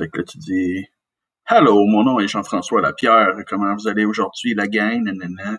Fait que là, tu dis Hello, mon nom est Jean-François Lapierre. Comment vous allez aujourd'hui, la gang? Nanana.